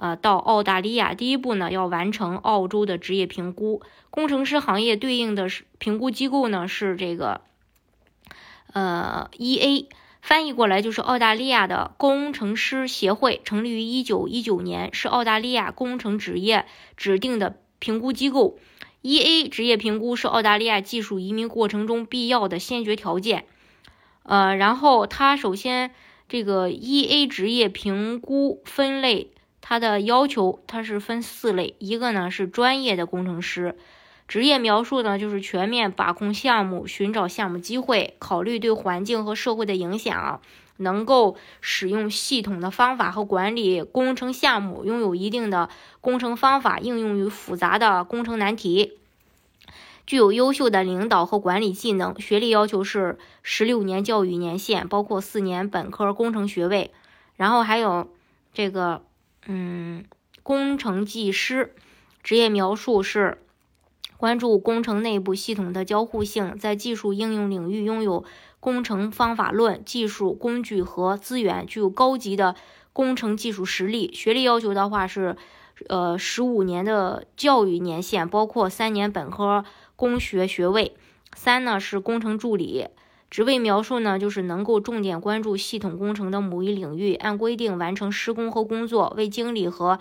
呃，到澳大利亚，第一步呢，要完成澳洲的职业评估。工程师行业对应的是评估机构呢，是这个呃 EA，翻译过来就是澳大利亚的工程师协会，成立于一九一九年，是澳大利亚工程职业指定的评估机构。EA 职业评估是澳大利亚技术移民过程中必要的先决条件。呃，然后它首先这个 EA 职业评估分类。它的要求，它是分四类，一个呢是专业的工程师，职业描述呢就是全面把控项目，寻找项目机会，考虑对环境和社会的影响，能够使用系统的方法和管理工程项目，拥有一定的工程方法应用于复杂的工程难题，具有优秀的领导和管理技能。学历要求是十六年教育年限，包括四年本科工程学位，然后还有这个。嗯，工程技师职业描述是关注工程内部系统的交互性，在技术应用领域拥有工程方法论、技术工具和资源，具有高级的工程技术实力。学历要求的话是，呃，十五年的教育年限，包括三年本科工学学位。三呢是工程助理。职位描述呢，就是能够重点关注系统工程的某一领域，按规定完成施工和工作，为经理和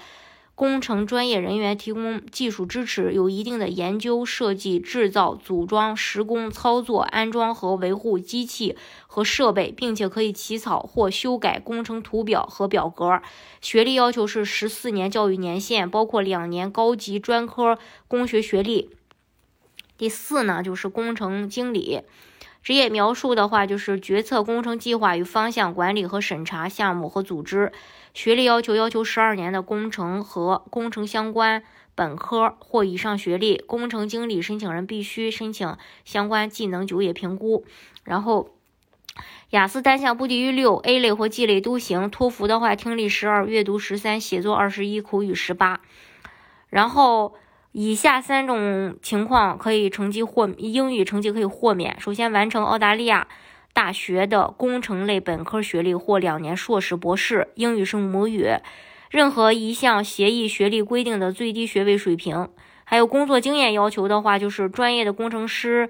工程专业人员提供技术支持，有一定的研究、设计、制造、组装、施工、操作、安装和维护机器和设备，并且可以起草或修改工程图表和表格。学历要求是十四年教育年限，包括两年高级专科工学学历。第四呢，就是工程经理。职业描述的话，就是决策工程计划与方向管理和审查项目和组织。学历要求要求十二年的工程和工程相关本科或以上学历。工程经理申请人必须申请相关技能就业评估。然后，雅思单项不低于六，A 类或 G 类都行。托福的话，听力十二，阅读十三，写作二十一，口语十八。然后。以下三种情况可以成绩豁英语成绩可以豁免。首先，完成澳大利亚大学的工程类本科学历或两年硕士、博士，英语是母语。任何一项协议学历规定的最低学位水平，还有工作经验要求的话，就是专业的工程师。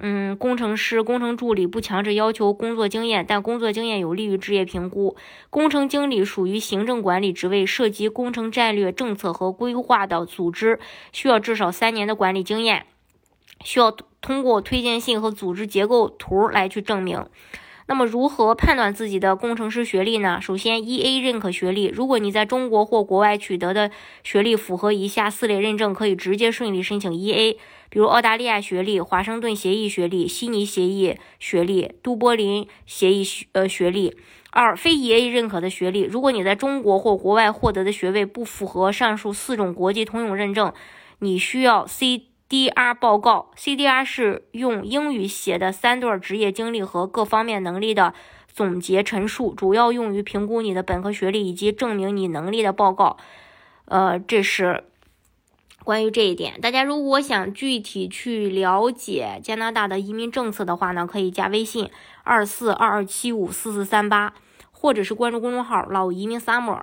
嗯，工程师、工程助理不强制要求工作经验，但工作经验有利于职业评估。工程经理属于行政管理职位，涉及工程战略、政策和规划的组织，需要至少三年的管理经验，需要通过推荐信和组织结构图来去证明。那么，如何判断自己的工程师学历呢？首先，E A 认可学历，如果你在中国或国外取得的学历符合以下四类认证，可以直接顺利申请 E A。比如澳大利亚学历、华盛顿协议学历、悉尼协议学历、都柏林协议学呃学历。二、非 EA 认可的学历，如果你在中国或国外获得的学位不符合上述四种国际通用认证，你需要 C D R 报告。CDR 是用英语写的三段职业经历和各方面能力的总结陈述，主要用于评估你的本科学历以及证明你能力的报告。呃，这是。关于这一点，大家如果想具体去了解加拿大的移民政策的话呢，可以加微信二四二二七五四四三八，或者是关注公众号“老移民 summer”，